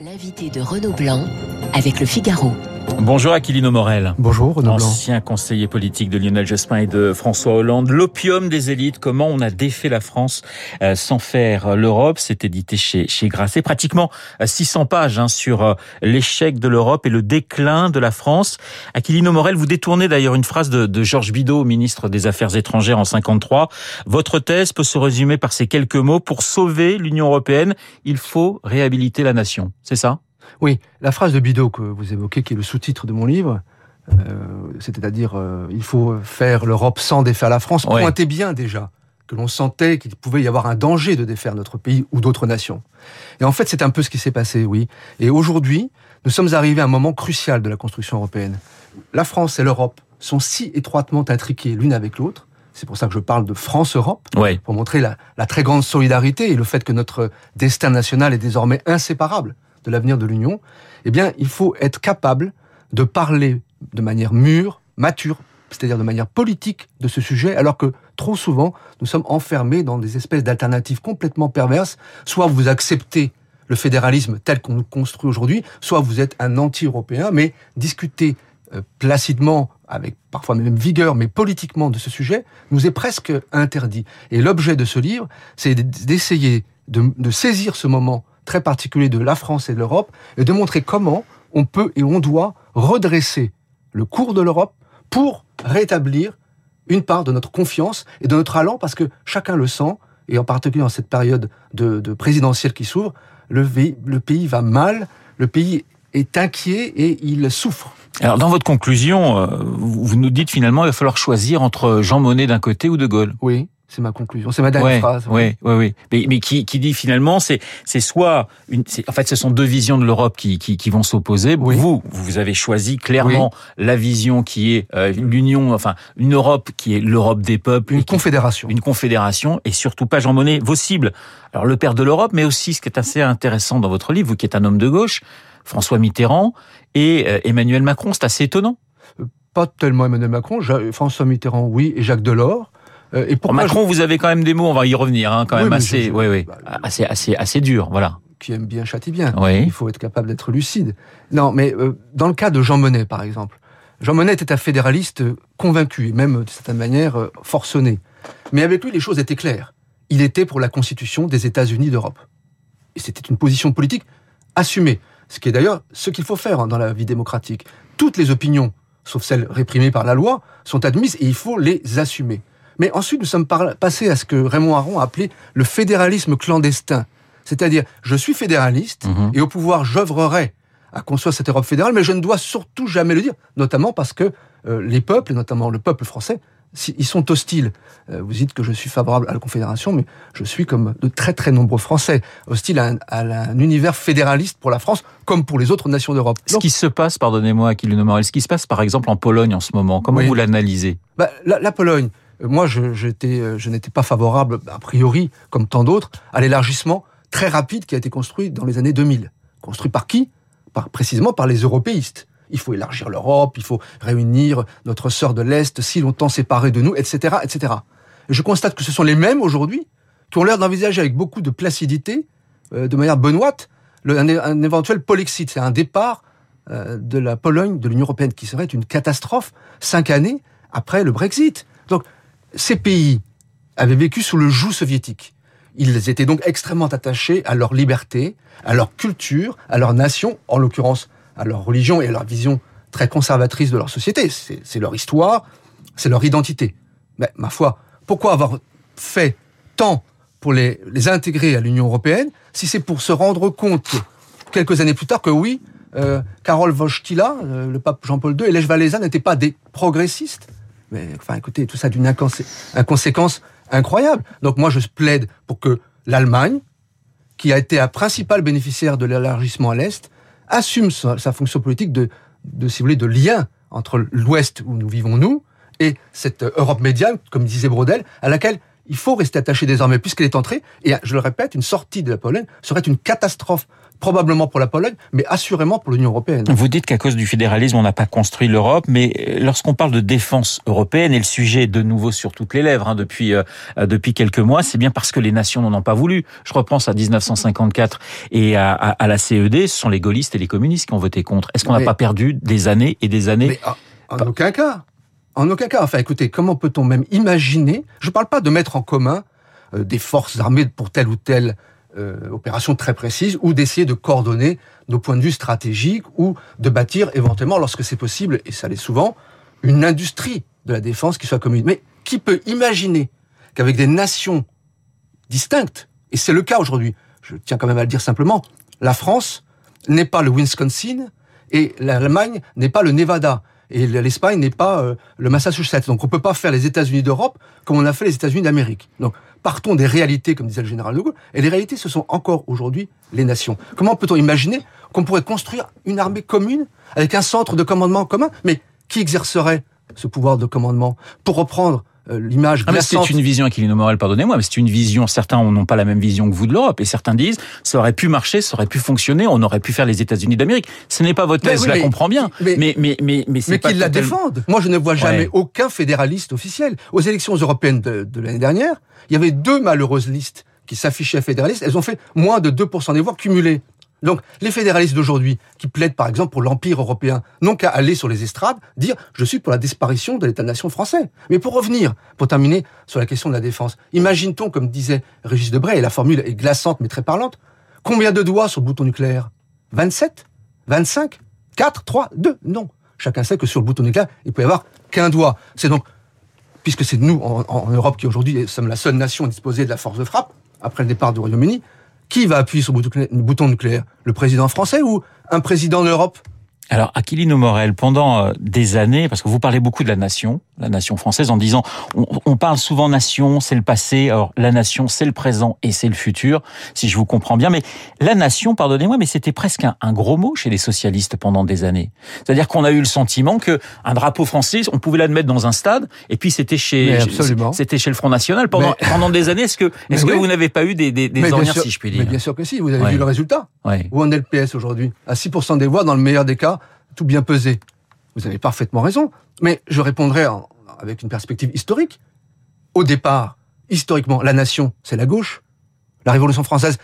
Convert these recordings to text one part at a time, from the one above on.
L'invité de Renaud Blanc avec le Figaro. Bonjour Aquilino Morel. Bonjour Renaud. Ancien conseiller politique de Lionel Jospin et de François Hollande. L'opium des élites, comment on a défait la France euh, sans faire l'Europe? C'est édité chez, chez Grasset. Pratiquement 600 euh, pages hein, sur euh, l'échec de l'Europe et le déclin de la France. Aquilino Morel, vous détournez d'ailleurs une phrase de, de Georges Bidault, ministre des Affaires étrangères en 53. Votre thèse peut se résumer par ces quelques mots. Pour sauver l'Union européenne, il faut réhabiliter la nation. C'est ça? Oui, la phrase de Bidot que vous évoquez, qui est le sous-titre de mon livre, euh, c'est-à-dire euh, il faut faire l'Europe sans défaire la France, pointait bien déjà que l'on sentait qu'il pouvait y avoir un danger de défaire notre pays ou d'autres nations. Et en fait, c'est un peu ce qui s'est passé, oui. Et aujourd'hui, nous sommes arrivés à un moment crucial de la construction européenne. La France et l'Europe sont si étroitement intriquées l'une avec l'autre. C'est pour ça que je parle de France-Europe, pour montrer la, la très grande solidarité et le fait que notre destin national est désormais inséparable de l'avenir de l'Union, eh bien, il faut être capable de parler de manière mûre, mature, c'est-à-dire de manière politique de ce sujet, alors que trop souvent, nous sommes enfermés dans des espèces d'alternatives complètement perverses. Soit vous acceptez le fédéralisme tel qu'on nous construit aujourd'hui, soit vous êtes un anti-européen, mais discuter euh, placidement, avec parfois même vigueur, mais politiquement de ce sujet, nous est presque interdit. Et l'objet de ce livre, c'est d'essayer de, de saisir ce moment très particulier de la France et de l'Europe, et de montrer comment on peut et on doit redresser le cours de l'Europe pour rétablir une part de notre confiance et de notre allant, parce que chacun le sent, et en particulier en cette période de, présidentielle qui s'ouvre, le, le pays va mal, le pays est inquiet et il souffre. Alors dans votre conclusion, euh, vous nous dites finalement il va falloir choisir entre Jean Monnet d'un côté ou De Gaulle. Oui. C'est ma conclusion. C'est ma dernière phrase. Oui, oui, oui. Mais, mais qui, qui, dit finalement, c'est c'est soit une, en fait, ce sont deux visions de l'Europe qui, qui, qui, vont s'opposer. Vous, vous avez choisi clairement la vision qui est euh, l'union, enfin une Europe qui est l'Europe des peuples, une confédération, une confédération, et surtout pas Jean Monnet, vos cibles. Alors le père de l'Europe, mais aussi ce qui est assez intéressant dans votre livre, vous qui êtes un homme de gauche, François Mitterrand et euh, Emmanuel Macron, c'est assez étonnant. Euh, pas tellement Emmanuel Macron, François Mitterrand, oui, et Jacques Delors. Euh, et pour Macron, vous avez quand même des mots, on va y revenir, hein, quand même assez, oui, oui, bah, assez, assez, assez dur, voilà. Qui aime bien châtie bien. Oui. Il faut être capable d'être lucide. Non, mais euh, dans le cas de Jean Monnet, par exemple, Jean Monnet était un fédéraliste convaincu, et même de certaine manière euh, forcené. Mais avec lui, les choses étaient claires. Il était pour la constitution des États-Unis d'Europe. Et c'était une position politique assumée. Ce qui est d'ailleurs ce qu'il faut faire hein, dans la vie démocratique. Toutes les opinions, sauf celles réprimées par la loi, sont admises et il faut les assumer. Mais ensuite, nous sommes passés à ce que Raymond Aron a appelé le fédéralisme clandestin. C'est-à-dire, je suis fédéraliste mhm. et au pouvoir, j'œuvrerai à construire cette Europe fédérale, mais je ne dois surtout jamais le dire, notamment parce que euh, les peuples, et notamment le peuple français, ils sont hostiles. Euh, vous dites que je suis favorable à la Confédération, mais je suis comme de très très nombreux Français, hostiles à un, univers fédéraliste pour la France, comme pour les autres nations d'Europe. Ce qui se passe, pardonnez-moi, Aquilino Morel, ce qui se passe par exemple en Pologne en ce moment, comment vous l'analysez? Bah, la, Pologne, moi, je, je n'étais pas favorable, a priori, comme tant d'autres, à l'élargissement très rapide qui a été construit dans les années 2000. Construit par qui? Par, Précisément par les européistes. Il faut élargir l'Europe, il faut réunir notre sœur de l'Est, si longtemps séparée de nous, etc., etc. Et je constate que ce sont les mêmes aujourd'hui qui ont l'air d'envisager avec beaucoup de placidité, euh, de manière benoîte, un, éventuel polexit, c'est un départ euh, de la Pologne de l'Union européenne qui serait une catastrophe cinq années après le Brexit. Donc ces pays avaient vécu sous le joug soviétique. Ils étaient donc extrêmement attachés à leur liberté, à leur culture, à leur nation, en l'occurrence à leur religion et à leur vision très conservatrice de leur société. C'est leur histoire, c'est leur identité. Mais ma foi, pourquoi avoir fait tant pour les, intégrer à l'Union européenne si c'est pour se rendre compte quelques années plus tard que oui, euh, Karol Wojtyla, euh, le pape Jean-Paul II et Lech Walesa n'étaient pas des progressistes, mais enfin, écoutez, tout ça d'une inconséquence incroyable. Donc moi, je plaide pour que l'Allemagne, qui a été un principal bénéficiaire de l'élargissement à l'Est, assume sa, fonction politique de, si vous voulez, de lien entre l'Ouest où nous vivons nous et cette Europe médiane, comme disait Brodel, à laquelle il faut rester attaché désormais puisqu'elle est entrée. Et je le répète, une sortie de la Pologne serait une catastrophe probablement pour la Pologne, mais assurément pour l'Union européenne. Vous dites qu'à cause du fédéralisme, on n'a pas construit l'Europe, mais euh, lorsqu'on parle de défense européenne, et le sujet est de nouveau sur toutes les lèvres hein, depuis euh, depuis quelques mois, c'est bien parce que les nations n'en ont pas voulu. Je repense à 1954 et à, à, la CED, ce sont les gaullistes et les communistes qui ont voté contre. Est-ce qu'on n'a pas perdu des années et des années en, en aucun cas. En aucun cas. Enfin, écoutez, comment peut-on même imaginer Je ne parle pas de mettre en commun euh, des forces armées pour telle ou telle euh, opération très précise, ou d'essayer de coordonner nos points de vue stratégiques, ou de bâtir éventuellement, lorsque c'est possible, et ça l'est souvent, une industrie de la défense qui soit commune. Mais qui peut imaginer qu'avec des nations distinctes, et c'est le cas aujourd'hui, je tiens quand même à le dire simplement, la France n'est pas le Wisconsin et l'Allemagne n'est pas le Nevada et l'Espagne n'est pas euh, le Massachusetts. Donc on peut pas faire les États-Unis d'Europe comme on a fait les États-Unis d'Amérique. Donc partons des réalités, comme disait le général de Gaulle, et les réalités, ce sont encore aujourd'hui les nations. Comment peut-on imaginer qu'on pourrait construire une armée commune avec un centre de commandement commun? Mais qui exercerait ce pouvoir de commandement? Pour reprendre l'image ah, C'est une vision, Aquilino Morel, pardonnez-moi, mais c'est une vision, certains n'ont pas la même vision que vous de l'Europe, et certains disent, ça aurait pu marcher, ça aurait pu fonctionner, on aurait pu faire les États-Unis d'Amérique. Ce n'est pas votre thèse, je la comprends bien, mais, mais, mais, mais, mais, mais qu'ils la défendent. Moi, je ne vois jamais aucun fédéraliste officiel. Aux élections européennes de, de l'année dernière, il y avait deux malheureuses listes qui s'affichaient fédéralistes, elles ont fait moins de 2% des voix cumulées. Donc, les fédéralistes d'aujourd'hui, qui plaident par exemple pour l'Empire européen, n'ont qu'à aller sur les estrades, dire je suis pour la disparition de l'État-nation français. Mais pour revenir, pour terminer sur la question de la défense, imagine-t-on, comme disait Régis Debray, et la formule est glaçante mais très parlante, combien de doigts sur le bouton nucléaire? 27 25 4 3 2 Non. Chacun sait que sur le bouton nucléaire, il peut y avoir qu'un doigt. C'est donc, puisque c'est nous en, Europe qui aujourd'hui sommes la seule nation disposée de la force de frappe, après le départ du Royaume-Uni, qui va appuyer sur le bouton nucléaire? Le président français ou un président de l'Europe? Alors, Aquilino Morel, pendant euh, des années, parce que vous parlez beaucoup de la nation, la nation française, en disant, on, parle souvent nation, c'est le passé, alors la nation, c'est le présent et c'est le futur, si je vous comprends bien. Mais la nation, pardonnez-moi, mais c'était presque un, gros mot chez les socialistes pendant des années. C'est-à-dire qu'on a eu le sentiment que un drapeau français, on pouvait l'admettre dans un stade, et puis c'était chez, c'était chez le Front National pendant pendant des années. Est-ce que est-ce que vous n'avez pas eu des des, des si je puis dire Mais bien sûr que si. Vous avez vu le résultat. Où en est le PS aujourd'hui? À 6% des voix, dans le meilleur des cas tout bien pesé. Vous avez parfaitement raison. Mais je répondrai avec une perspective historique. Au départ, historiquement, la nation, c'est la gauche. La Révolution française,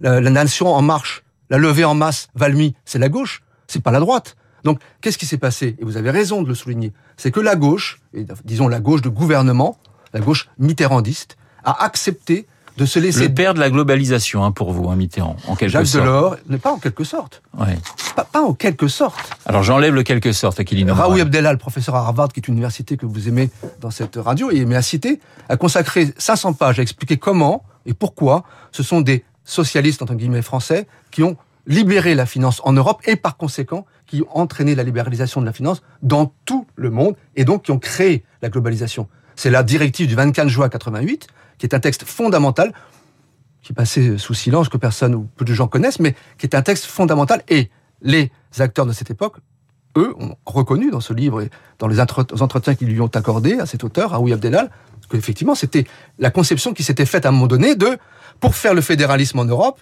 la, nation en marche, la levée en masse, Valmy, c'est la gauche. C'est pas la droite. Donc, qu'est-ce qui s'est passé? Et vous avez raison de le souligner. C'est que la gauche, disons la gauche de gouvernement, la gauche mitterrandiste, a accepté de se laisser... Le père de la globalisation, hein, pour vous, hein, Mitterrand, en quelque Jacques sorte. Delors, pas en quelque sorte. Ouais. Pas, pas, en quelque sorte. Alors j'enlève le quelque sorte, Aquilino. Raoul Abdellah, le professeur à Harvard, qui est une université que vous aimez dans cette radio, et aimé à citer, a consacré 500 pages à expliquer comment et pourquoi ce sont des socialistes, entre guillemets, français, qui ont libéré la finance en Europe et par conséquent qui ont entraîné la libéralisation de la finance dans tout le monde et donc qui ont créé la globalisation. C'est la directive du 24 juin 88 qui est un texte fondamental, qui est passé sous silence, que personne ou peu de gens connaissent, mais qui est un texte fondamental. Et les acteurs de cette époque, eux, ont reconnu dans ce livre et dans les entretiens qu'ils lui ont accordés à cet auteur, Aoui Abdelal, qu'effectivement, c'était la conception qui s'était faite à un moment donné de, pour faire le fédéralisme en Europe,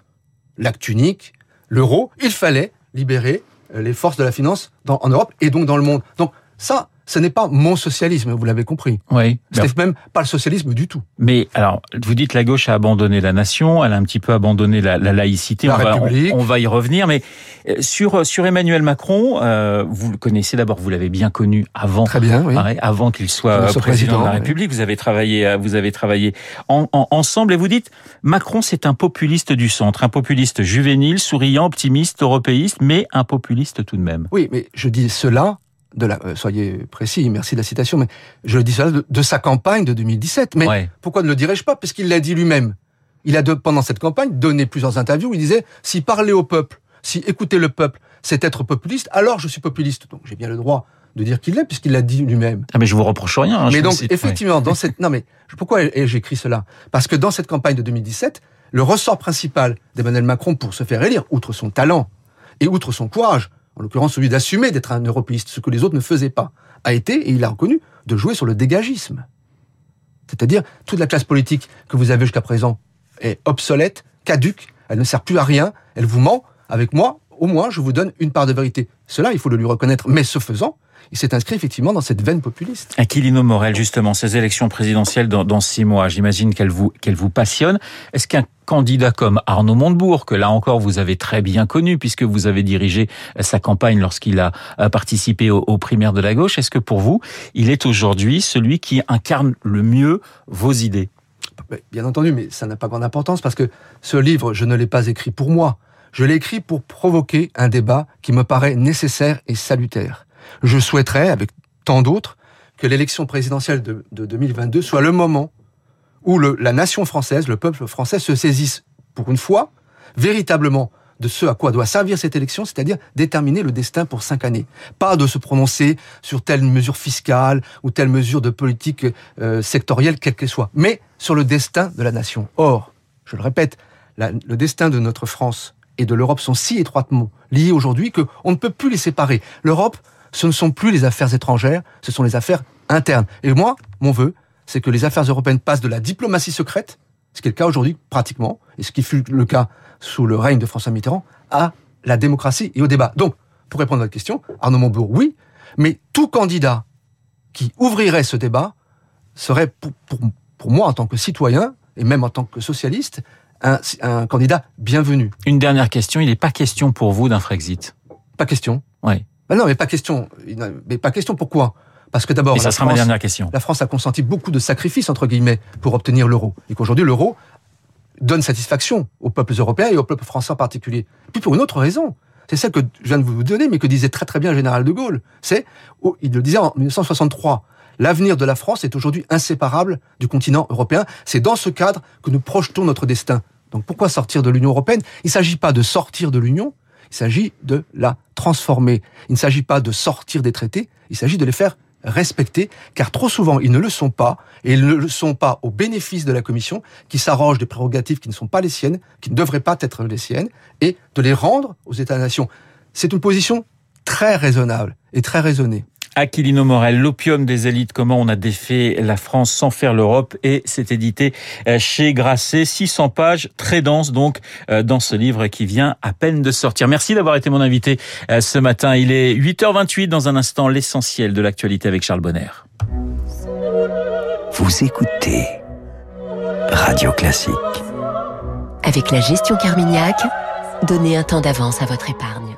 l'acte unique, l'euro, il fallait libérer euh, les forces de la finance en Europe et donc dans le monde. Donc ça, ce n'est pas mon socialisme, vous l'avez compris. Oui. C'est même pas le socialisme du tout. Mais alors, vous dites la gauche a abandonné la nation, elle a un petit peu abandonné la, laïcité. La on, République. Va, on, va y revenir. Mais euh, sur sur Emmanuel Macron, euh, vous le connaissez d'abord, vous l'avez bien connu avant. Très bien, oui. avant qu'il soit président, de la République. Vous avez travaillé, euh, vous avez travaillé ensemble et vous dites Macron, c'est un populiste du centre, un populiste juvénile, souriant, optimiste, européiste, mais un populiste tout de même. Oui, mais je dis cela de la, euh, soyez précis, merci de la citation, mais je le dis ça de, sa campagne de 2017. Mais pourquoi ne le dirais-je pas? Parce qu'il l'a dit lui-même. Il a, pendant cette campagne, donné plusieurs interviews où il disait, si parler au peuple, si écouter le peuple, c'est être populiste, alors je suis populiste. Donc j'ai bien le droit de dire qu'il l'est, puisqu'il l'a dit lui-même. Ah mais je vous reproche rien. Hein, mais donc, effectivement, dans cette... Non mais, pourquoi j'écris cela? Parce que dans cette campagne de 2017, le ressort principal d'Emmanuel Macron pour se faire élire, outre son talent et outre son courage, en l'occurrence celui d'assumer d'être un européiste, ce que les autres ne faisaient pas, a été, et il a reconnu, de jouer sur le dégagisme. C'est-à-dire, toute la classe politique que vous avez jusqu'à présent est obsolète, caduque, elle ne sert plus à rien, elle vous ment, avec moi, au moins, je vous donne une part de vérité. Cela, il faut le lui reconnaître. Mais ce faisant, il s'est inscrit effectivement dans cette veine populiste. Aquilino Morel, justement, ces élections présidentielles dans, six mois, j'imagine qu'elles vous, qu'elles vous passionnent. Est-ce qu'un candidat comme Arnaud Montebourg, que là encore vous avez très bien connu puisque vous avez dirigé sa campagne lorsqu'il a participé aux, primaires de la gauche, est-ce que pour vous, il est aujourd'hui celui qui incarne le mieux vos idées? Bien entendu, mais ça n'a pas grande importance parce que ce livre, je ne l'ai pas écrit pour moi. Je l'ai écrit pour provoquer un débat qui me paraît nécessaire et salutaire. Je souhaiterais, avec tant d'autres, que l'élection présidentielle de, 2022 soit le moment où la nation française, le peuple français se saisisse, pour une fois, véritablement de ce à quoi doit servir cette élection, c'est-à-dire déterminer le destin pour cinq années. Pas de se prononcer sur telle mesure fiscale ou telle mesure de politique euh, sectorielle, quelle qu'elle soit, mais sur le destin de la nation. Or, je le répète, le destin de notre France et de l'Europe sont si étroitement liés aujourd'hui qu'on ne peut plus les séparer. L'Europe, ce ne sont plus les affaires étrangères, ce sont les affaires internes. Et moi, mon vœu, c'est que les affaires européennes passent de la diplomatie secrète, ce qui est le cas aujourd'hui pratiquement, et ce qui fut le cas sous le règne de François Mitterrand, à la démocratie et au débat. Donc, pour répondre à votre question, Arnaud Montebourg, oui, mais tout candidat qui ouvrirait ce débat serait, pour, moi, en tant que citoyen, et même en tant que socialiste, un, un candidat bienvenu. Une dernière question, il n'est pas question pour vous d'un Frexit Pas question. Oui. Ben non, mais pas question. Mais pas question. Pourquoi? Parce que d'abord, ça sera ma dernière question. La France a consenti beaucoup de sacrifices entre guillemets pour obtenir l'euro, et qu'aujourd'hui l'euro donne satisfaction aux peuples européens et au peuple français en particulier. Puis pour une autre raison, c'est celle que je viens de vous donner, mais que disait très très bien le général de Gaulle. C'est, oh, il le disait en 1963. L'avenir de la France est aujourd'hui inséparable du continent européen. C'est dans ce cadre que nous projetons notre destin. Donc pourquoi sortir de l'Union européenne? Il ne s'agit pas de sortir de l'Union, il s'agit de la transformer. Il ne s'agit pas de sortir des traités, il s'agit de les faire respecter, car trop souvent ils ne le sont pas, et ils ne le sont pas au bénéfice de la Commission, qui s'arroge des prérogatives qui ne sont pas les siennes, qui ne devraient pas être les siennes, et de les rendre aux États-nations. C'est une position très raisonnable et très raisonnée. Aquilino Morel, l'opium des élites, comment on a défait la France sans faire l'Europe, et c'est édité euh, chez Grasset, 600 pages, très dense donc, euh, dans ce livre qui vient à peine de sortir. Merci d'avoir été mon invité euh, ce matin. Il est 8h28, dans un instant, l'essentiel de l'actualité avec Charles Bonner. Vous écoutez Radio Classique. Avec la gestion Carmignac, donnez un temps d'avance à votre épargne.